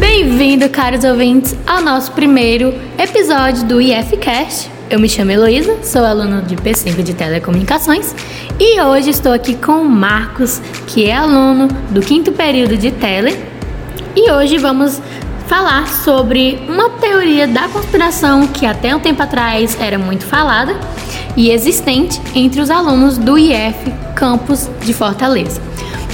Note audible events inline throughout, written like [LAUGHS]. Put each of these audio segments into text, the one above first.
Bem-vindo, caros ouvintes, ao nosso primeiro episódio do IFCast. Eu me chamo Heloísa, sou aluna de P5 de Telecomunicações e hoje estou aqui com o Marcos, que é aluno do quinto período de Tele. E hoje vamos falar sobre uma teoria da conspiração que até um tempo atrás era muito falada e existente entre os alunos do IF Campus de Fortaleza.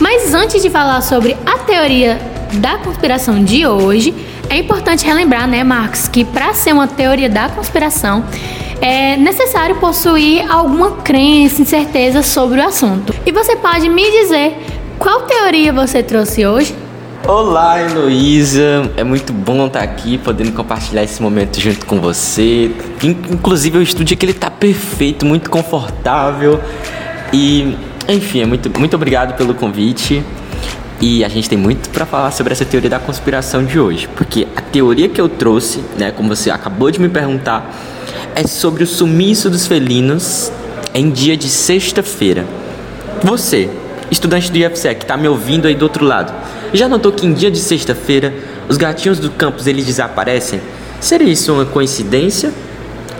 Mas antes de falar sobre a teoria da conspiração de hoje, é importante relembrar, né, Marcos, que para ser uma teoria da conspiração é necessário possuir alguma crença, incerteza sobre o assunto. E você pode me dizer qual teoria você trouxe hoje? Olá, Heloísa. É muito bom estar aqui, podendo compartilhar esse momento junto com você. Inclusive, o estúdio aqui ele tá perfeito, muito confortável. E, enfim, é muito, muito obrigado pelo convite. E a gente tem muito para falar sobre essa teoria da conspiração de hoje, porque a teoria que eu trouxe, né, como você acabou de me perguntar, é sobre o sumiço dos felinos em dia de sexta-feira. Você, estudante do IFCE que está me ouvindo aí do outro lado, já notou que em dia de sexta-feira os gatinhos do campus eles desaparecem? Seria isso uma coincidência?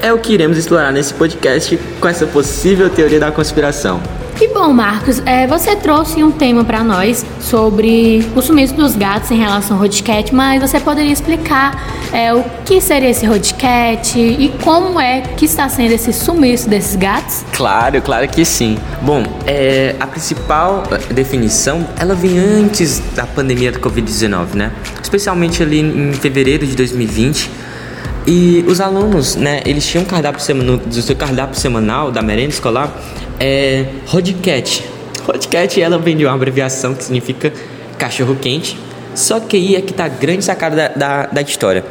É o que iremos explorar nesse podcast com essa possível teoria da conspiração. E bom, Marcos, é, você trouxe um tema para nós sobre o sumiço dos gatos em relação ao Rodcat, mas você poderia explicar é, o que seria esse Rodcat e como é que está sendo esse sumiço desses gatos? Claro, claro que sim. Bom, é, a principal definição, ela vem antes da pandemia do Covid-19, né? Especialmente ali em fevereiro de 2020, e os alunos, né, eles tinham um cardápio semanal, do seu cardápio semanal da merenda escolar, é Rodcat. Ela vem de uma abreviação que significa cachorro quente. Só que aí é que tá a grande sacada da, da, da história.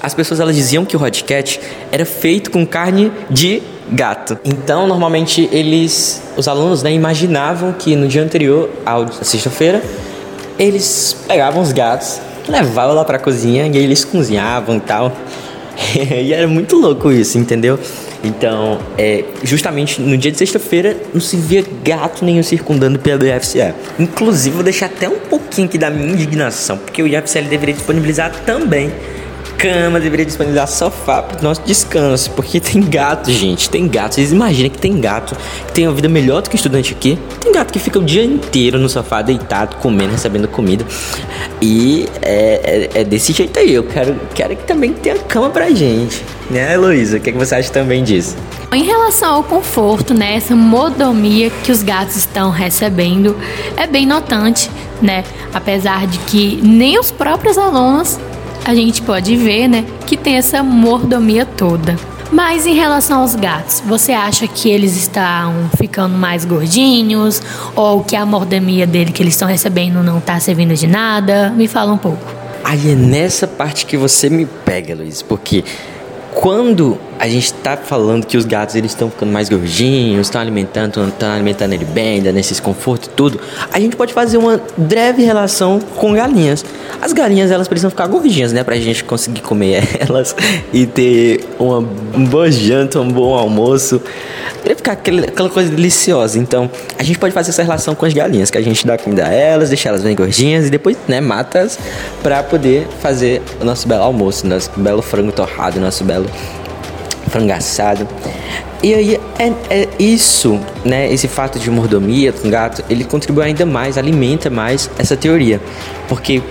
As pessoas elas diziam que o Rodcat era feito com carne de gato. Então, normalmente eles, os alunos, né, imaginavam que no dia anterior, à sexta-feira, eles pegavam os gatos, levavam lá para a cozinha e eles cozinhavam e tal. [LAUGHS] e era muito louco isso, entendeu? Então, é, justamente no dia de sexta-feira não se via gato nenhum circundando pelo IFCE. Inclusive, vou deixar até um pouquinho aqui da minha indignação, porque o IFCL deveria disponibilizar também cama, deveria disponibilizar sofá para nosso descanso, porque tem gato, gente, tem gato. Vocês imaginam que tem gato que tem uma vida melhor do que estudante aqui? Tem gato que fica o dia inteiro no sofá, deitado, comendo, recebendo comida. E é, é, é desse jeito aí. Eu quero, quero que também tenha cama pra gente. Né, Heloísa? O que, é que você acha também disso? Em relação ao conforto, né, essa modomia que os gatos estão recebendo é bem notante, né? Apesar de que nem os próprios alunos a gente pode ver, né, que tem essa mordomia toda. Mas em relação aos gatos, você acha que eles estão ficando mais gordinhos ou que a mordomia dele que eles estão recebendo não está servindo de nada? Me fala um pouco. Aí é nessa parte que você me pega, Luiz, porque quando a gente está falando que os gatos eles estão ficando mais gordinhos, estão alimentando, estão alimentando ele bem, dando esses confortos e tudo, a gente pode fazer uma breve relação com galinhas. As galinhas elas precisam ficar gordinhas, né, pra gente conseguir comer [LAUGHS] elas e ter uma boa janta, um bom almoço, pra ficar aquele, aquela coisa deliciosa. Então, a gente pode fazer essa relação com as galinhas, que a gente dá comida a elas, deixa elas bem gordinhas e depois, né, mata-as pra poder fazer o nosso belo almoço, nosso belo frango torrado, nosso belo frango assado. E aí é, é, isso, né? Esse fato de mordomia com gato, ele contribui ainda mais, alimenta mais essa teoria. Porque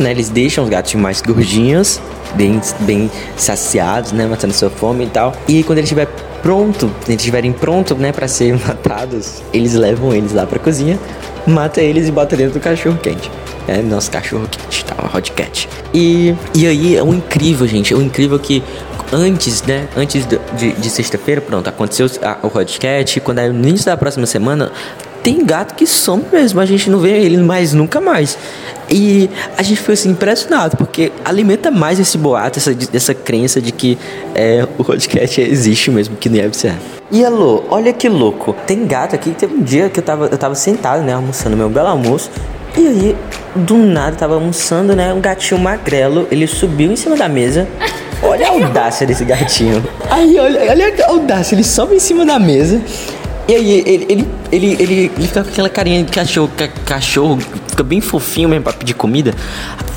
né, eles deixam os gatos mais gordinhos, bem, bem saciados, né? Matando sua fome e tal. E quando ele estiver pronto, eles estiverem prontos, né, para serem [LAUGHS] matados, eles levam eles lá pra cozinha, mata eles e bota dentro do cachorro quente. É nosso cachorro quente, tá? Uma hot cat. E, e aí é um incrível, gente. É um incrível que antes, né? Antes de, de, de sexta-feira, pronto, aconteceu a, o podcast. Quando é no início da próxima semana, tem gato que some mesmo, a gente não vê ele mais nunca mais. E a gente foi assim impressionado, porque alimenta mais esse boato, essa, essa crença de que é, o podcast existe mesmo, que não deve ser. E alô, olha que louco. Tem gato aqui, teve um dia que eu tava, eu tava sentado, né, almoçando meu belo almoço. E aí, do nada, tava almoçando, né? Um gatinho magrelo, ele subiu em cima da mesa Olha a audácia desse gatinho. Aí, olha, olha a audácia, ele sobe em cima da mesa. E aí, ele, ele, ele, ele, ele fica com aquela carinha de cachorro, cachorro, fica bem fofinho mesmo pra pedir comida.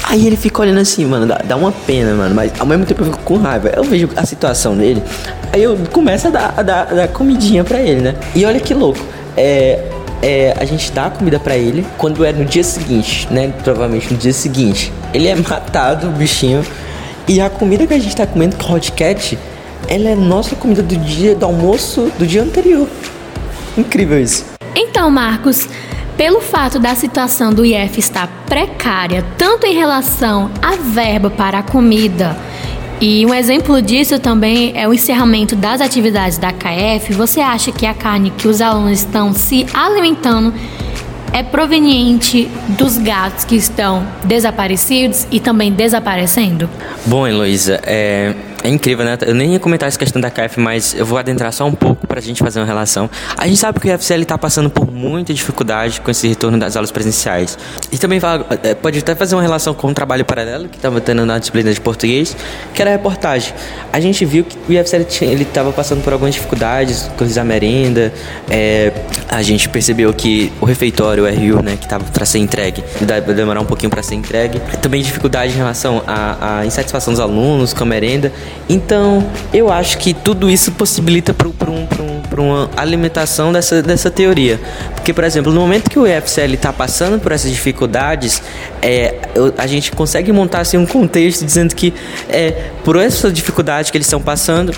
Aí ele fica olhando assim, mano, dá, dá uma pena, mano, mas ao mesmo tempo eu fico com raiva. Eu vejo a situação dele, aí eu começo a dar, a dar, a dar comidinha pra ele, né? E olha que louco, é, é, a gente dá a comida para ele quando é no dia seguinte, né? Provavelmente no dia seguinte. Ele é matado, o bichinho. E a comida que a gente tá comendo, com Hot Cat, ela é nossa comida do dia do almoço do dia anterior. Incrível isso. Então, Marcos, pelo fato da situação do IF estar precária, tanto em relação à verba para a comida, e um exemplo disso também é o encerramento das atividades da KF. Você acha que a carne que os alunos estão se alimentando é proveniente dos gatos que estão desaparecidos e também desaparecendo? Bom, Heloísa, é, é incrível, né? Eu nem ia comentar essa questão da KF, mas eu vou adentrar só um pouco para a gente fazer uma relação. A gente sabe que o IFCL está passando por muita dificuldade com esse retorno das aulas presenciais. E também é, pode até fazer uma relação com um trabalho paralelo que estava tendo na disciplina de português, que era a reportagem. A gente viu que o IFCL estava passando por algumas dificuldades, coisas a merenda. É, a gente percebeu que o refeitório, o RU, né, que estava para ser entregue, vai demorar um pouquinho para ser entregue. Também dificuldade em relação à insatisfação dos alunos com a merenda. Então, eu acho que tudo isso possibilita para um, um, uma alimentação dessa, dessa teoria. Porque, por exemplo, no momento que o EFCL está passando por essas dificuldades, é, a gente consegue montar assim, um contexto dizendo que, é, por essa dificuldade que eles estão passando,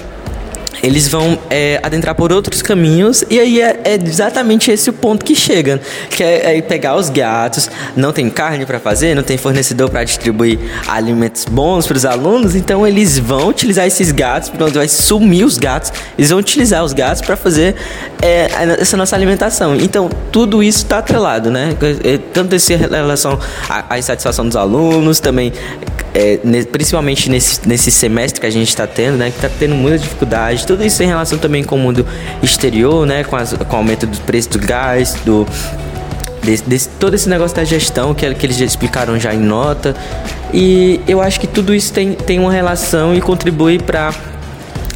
eles vão é, adentrar por outros caminhos e aí é, é, exatamente esse o ponto que chega, que é, é pegar os gatos, não tem carne para fazer, não tem fornecedor para distribuir alimentos bons para os alunos, então eles vão utilizar esses gatos, pronto, vai sumir os gatos, eles vão utilizar os gatos para fazer é, essa nossa alimentação. Então tudo isso está atrelado, né? É, tanto esse relação à, insatisfação dos alunos, também é, principalmente nesse, nesse semestre que a gente está tendo, né, que está tendo muita dificuldade, tudo isso em relação também com o mundo exterior, né, com, as, com o aumento do preço do gás, do desse, desse, todo esse negócio da gestão que, que eles já explicaram já em nota, e eu acho que tudo isso tem, tem uma relação e contribui para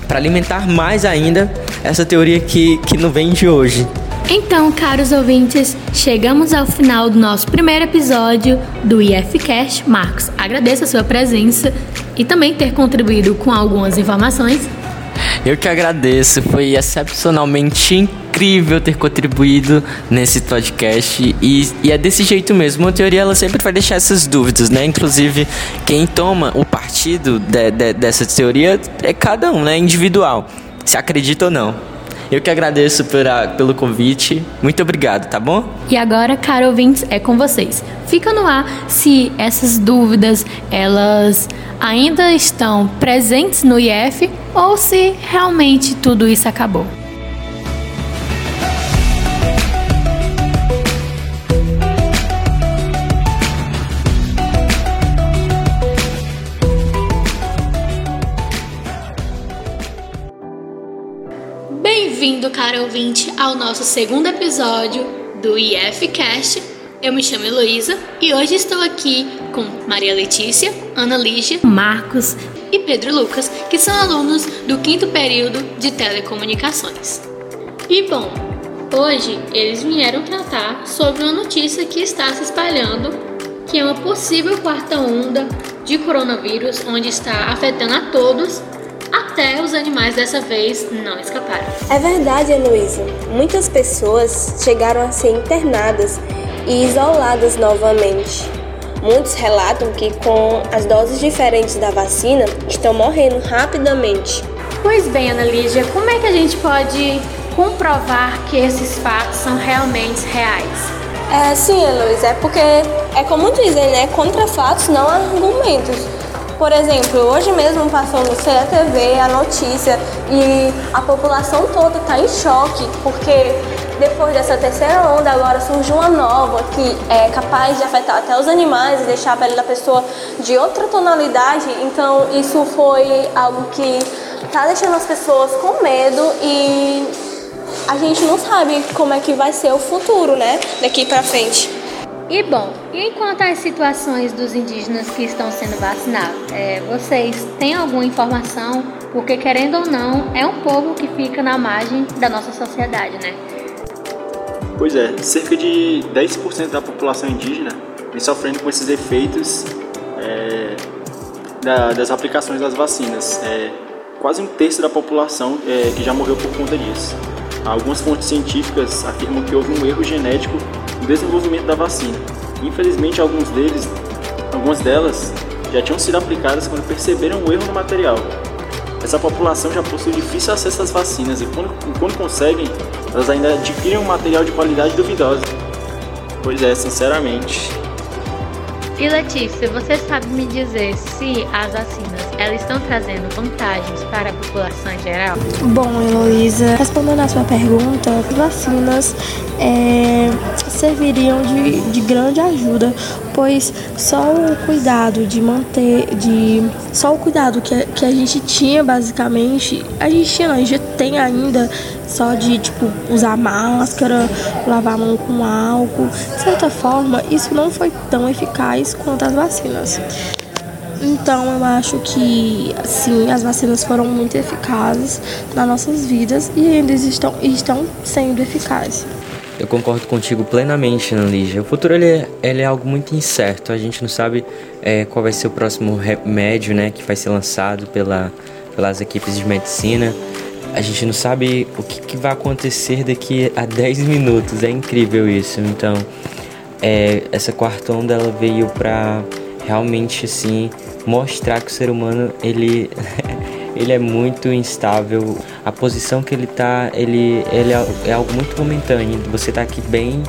alimentar mais ainda essa teoria que, que não vem de hoje, então, caros ouvintes, chegamos ao final do nosso primeiro episódio do IFCast. Marcos, agradeço a sua presença e também ter contribuído com algumas informações. Eu que agradeço, foi excepcionalmente incrível ter contribuído nesse podcast e, e, é desse jeito mesmo. A teoria ela sempre vai deixar essas dúvidas, né? Inclusive, quem toma o partido de, de, dessa teoria é cada um, né? Individual, se acredita ou não. Eu que agradeço pela, pelo convite. Muito obrigado, tá bom? E agora, caro ouvintes, é com vocês. Fica no ar se essas dúvidas elas ainda estão presentes no IF ou se realmente tudo isso acabou. Caro ouvinte, ao nosso segundo episódio do IFCast. Eu me chamo Heloísa e hoje estou aqui com Maria Letícia, Ana Lígia, Marcos e Pedro Lucas, que são alunos do quinto período de telecomunicações. E bom, hoje eles vieram tratar sobre uma notícia que está se espalhando, que é uma possível quarta onda de coronavírus, onde está afetando a todos até os animais dessa vez não escaparam. É verdade, Heloísa. Muitas pessoas chegaram a ser internadas e isoladas novamente. Muitos relatam que, com as doses diferentes da vacina, estão morrendo rapidamente. Pois bem, Ana Lígia, como é que a gente pode comprovar que esses fatos são realmente reais? É, sim, Heloísa, é porque é como dizem, né? Contra fatos, não há argumentos. Por exemplo, hoje mesmo passou no CETV a notícia e a população toda está em choque porque depois dessa terceira onda agora surge uma nova que é capaz de afetar até os animais e deixar a pele da pessoa de outra tonalidade. Então isso foi algo que está deixando as pessoas com medo e a gente não sabe como é que vai ser o futuro, né, daqui para frente. E bom, e enquanto às situações dos indígenas que estão sendo vacinados, é, vocês têm alguma informação? Porque querendo ou não, é um povo que fica na margem da nossa sociedade, né? Pois é, cerca de 10% da população indígena vem sofrendo com esses efeitos é, da, das aplicações das vacinas. É, quase um terço da população é, que já morreu por conta disso. Algumas fontes científicas afirmam que houve um erro genético no desenvolvimento da vacina. Infelizmente, alguns deles, algumas delas já tinham sido aplicadas quando perceberam o erro no material. Essa população já possui difícil acesso às vacinas e quando, quando conseguem, elas ainda adquirem um material de qualidade duvidosa. Pois é, sinceramente, e Letícia, você sabe me dizer se as vacinas elas estão trazendo vantagens para a população em geral? Bom, Heloísa, respondendo a sua pergunta, as vacinas é, serviriam de, de grande ajuda, pois só o cuidado de manter, de só o cuidado que, que a gente tinha basicamente, a gente tinha, não, a gente tem ainda só de tipo usar máscara, lavar a mão com álcool. De certa forma, isso não foi tão eficaz quanto as vacinas. Então eu acho que sim, as vacinas foram muito eficazes nas nossas vidas e ainda estão, estão sendo eficazes. Eu concordo contigo plenamente, Lígia. O futuro ele é, ele é, algo muito incerto. A gente não sabe é, qual vai ser o próximo remédio né, que vai ser lançado pela, pelas equipes de medicina a gente não sabe o que, que, vai acontecer daqui a [LAUGHS] 10 minutos. É incrível isso. Então, é, essa quarta onda ela veio para realmente assim mostrar que o ser humano ele [LAUGHS] ele é muito instável. A posição que ele tá, ele, ele é, é algo muito momentâneo. Você tá aqui bem,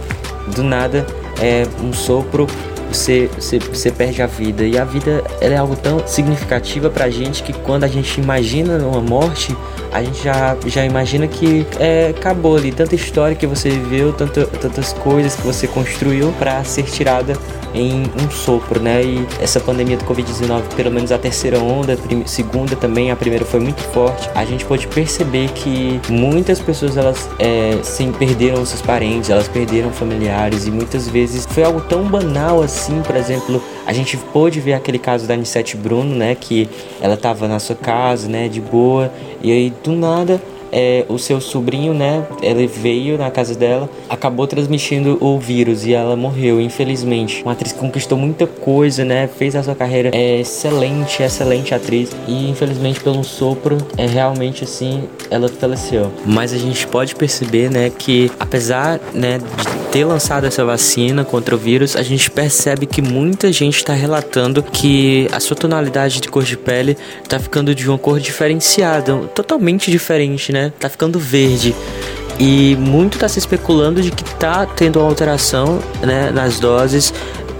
do nada é um sopro você, você, você perde a vida. E a vida é algo tão significativa pra gente que quando a gente imagina uma morte, a gente já, já imagina que é, acabou ali. Tanta história que você viveu, tanta, tantas coisas que você construiu para ser tirada em um sopro, né? E essa pandemia do Covid-19, pelo menos a terceira onda, a segunda também, a primeira foi muito forte. A gente pode perceber que muitas pessoas elas é, sim perderam seus parentes, elas perderam familiares e muitas vezes foi algo tão banal assim, por exemplo, a gente pôde ver aquele caso da Anissete Bruno, né? Que ela tava na sua casa, né? De boa e aí do nada é, o seu sobrinho, né? Ele veio na casa dela, acabou transmitindo o vírus e ela morreu, infelizmente. Uma atriz que conquistou muita coisa, né? Fez a sua carreira é excelente, excelente atriz e infelizmente pelo sopro é realmente assim ela faleceu. Mas a gente pode perceber, né, que apesar, né, de ter lançado essa vacina contra o vírus, a gente percebe que muita gente está relatando que a sua tonalidade de cor de pele está ficando de uma cor diferenciada, totalmente diferente, né? Tá ficando verde. E muito está se especulando de que está tendo uma alteração né, nas doses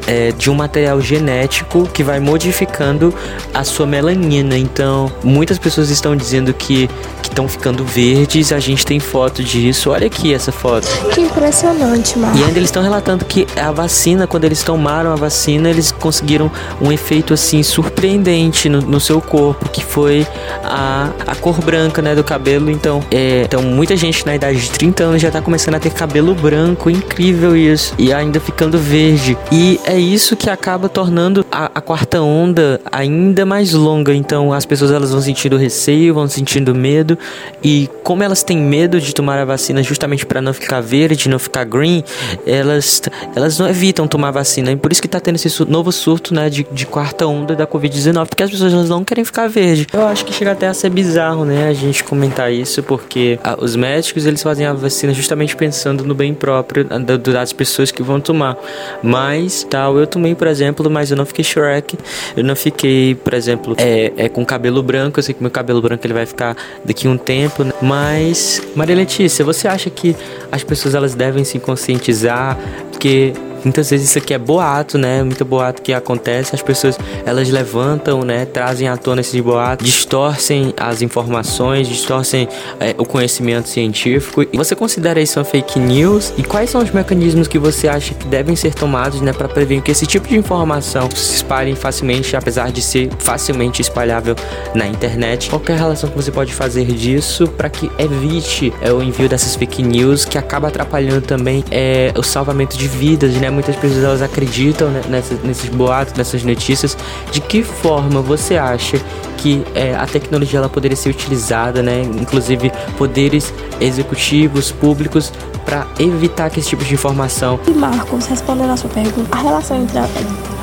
é, de um material genético que vai modificando a sua melanina. Então, muitas pessoas estão dizendo que estão ficando verdes. A gente tem foto disso. Olha aqui essa foto. Que impressionante, mano. E ainda eles estão relatando que a vacina, quando eles tomaram a vacina, eles conseguiram um efeito assim surpreendente no, no seu corpo, que foi a, a cor branca, né, do cabelo. Então, é, então muita gente na idade de 30 anos já tá começando a ter cabelo branco, incrível isso. E ainda ficando verde. E é isso que acaba tornando a, a quarta onda ainda mais longa. Então, as pessoas elas vão sentindo receio, vão sentindo medo e como elas têm medo de tomar a vacina justamente para não ficar verde, não ficar green, elas elas não evitam tomar vacina. E por isso que tá tendo esse novo surto, né, de, de quarta onda da COVID-19, porque as pessoas elas não querem ficar verde. Eu acho que chega até a ser bizarro, né, a gente comentar isso, porque a, os médicos eles fazem a vacina justamente pensando no bem próprio da, das pessoas que vão tomar. Mas tal, eu tomei, por exemplo, mas eu não fiquei Shrek, eu não fiquei, por exemplo, é, é com cabelo branco, eu sei que meu cabelo branco ele vai ficar daqui um tempo, né? mas Maria Letícia, você acha que as pessoas elas devem se conscientizar porque Muitas vezes isso aqui é boato, né? Muito boato que acontece, as pessoas elas levantam, né? Trazem à tona esses boatos, distorcem as informações, distorcem é, o conhecimento científico. E você considera isso uma fake news? E quais são os mecanismos que você acha que devem ser tomados, né, para prevenir que esse tipo de informação se espalhe facilmente, apesar de ser facilmente espalhável na internet? Qual é a relação que você pode fazer disso para que evite é, o envio dessas fake news que acaba atrapalhando também é, o salvamento de vidas, né? Muitas pessoas elas acreditam nessa, nesses boatos, nessas notícias. De que forma você acha que é, a tecnologia ela poderia ser utilizada, né? Inclusive poderes executivos, públicos, para evitar que esse tipo de informação. E Marcos, respondendo a sua pergunta, a relação entre a,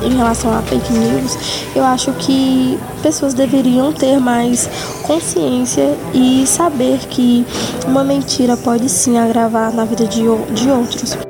em relação a fake news, eu acho que pessoas deveriam ter mais consciência e saber que uma mentira pode sim agravar na vida de, de outros.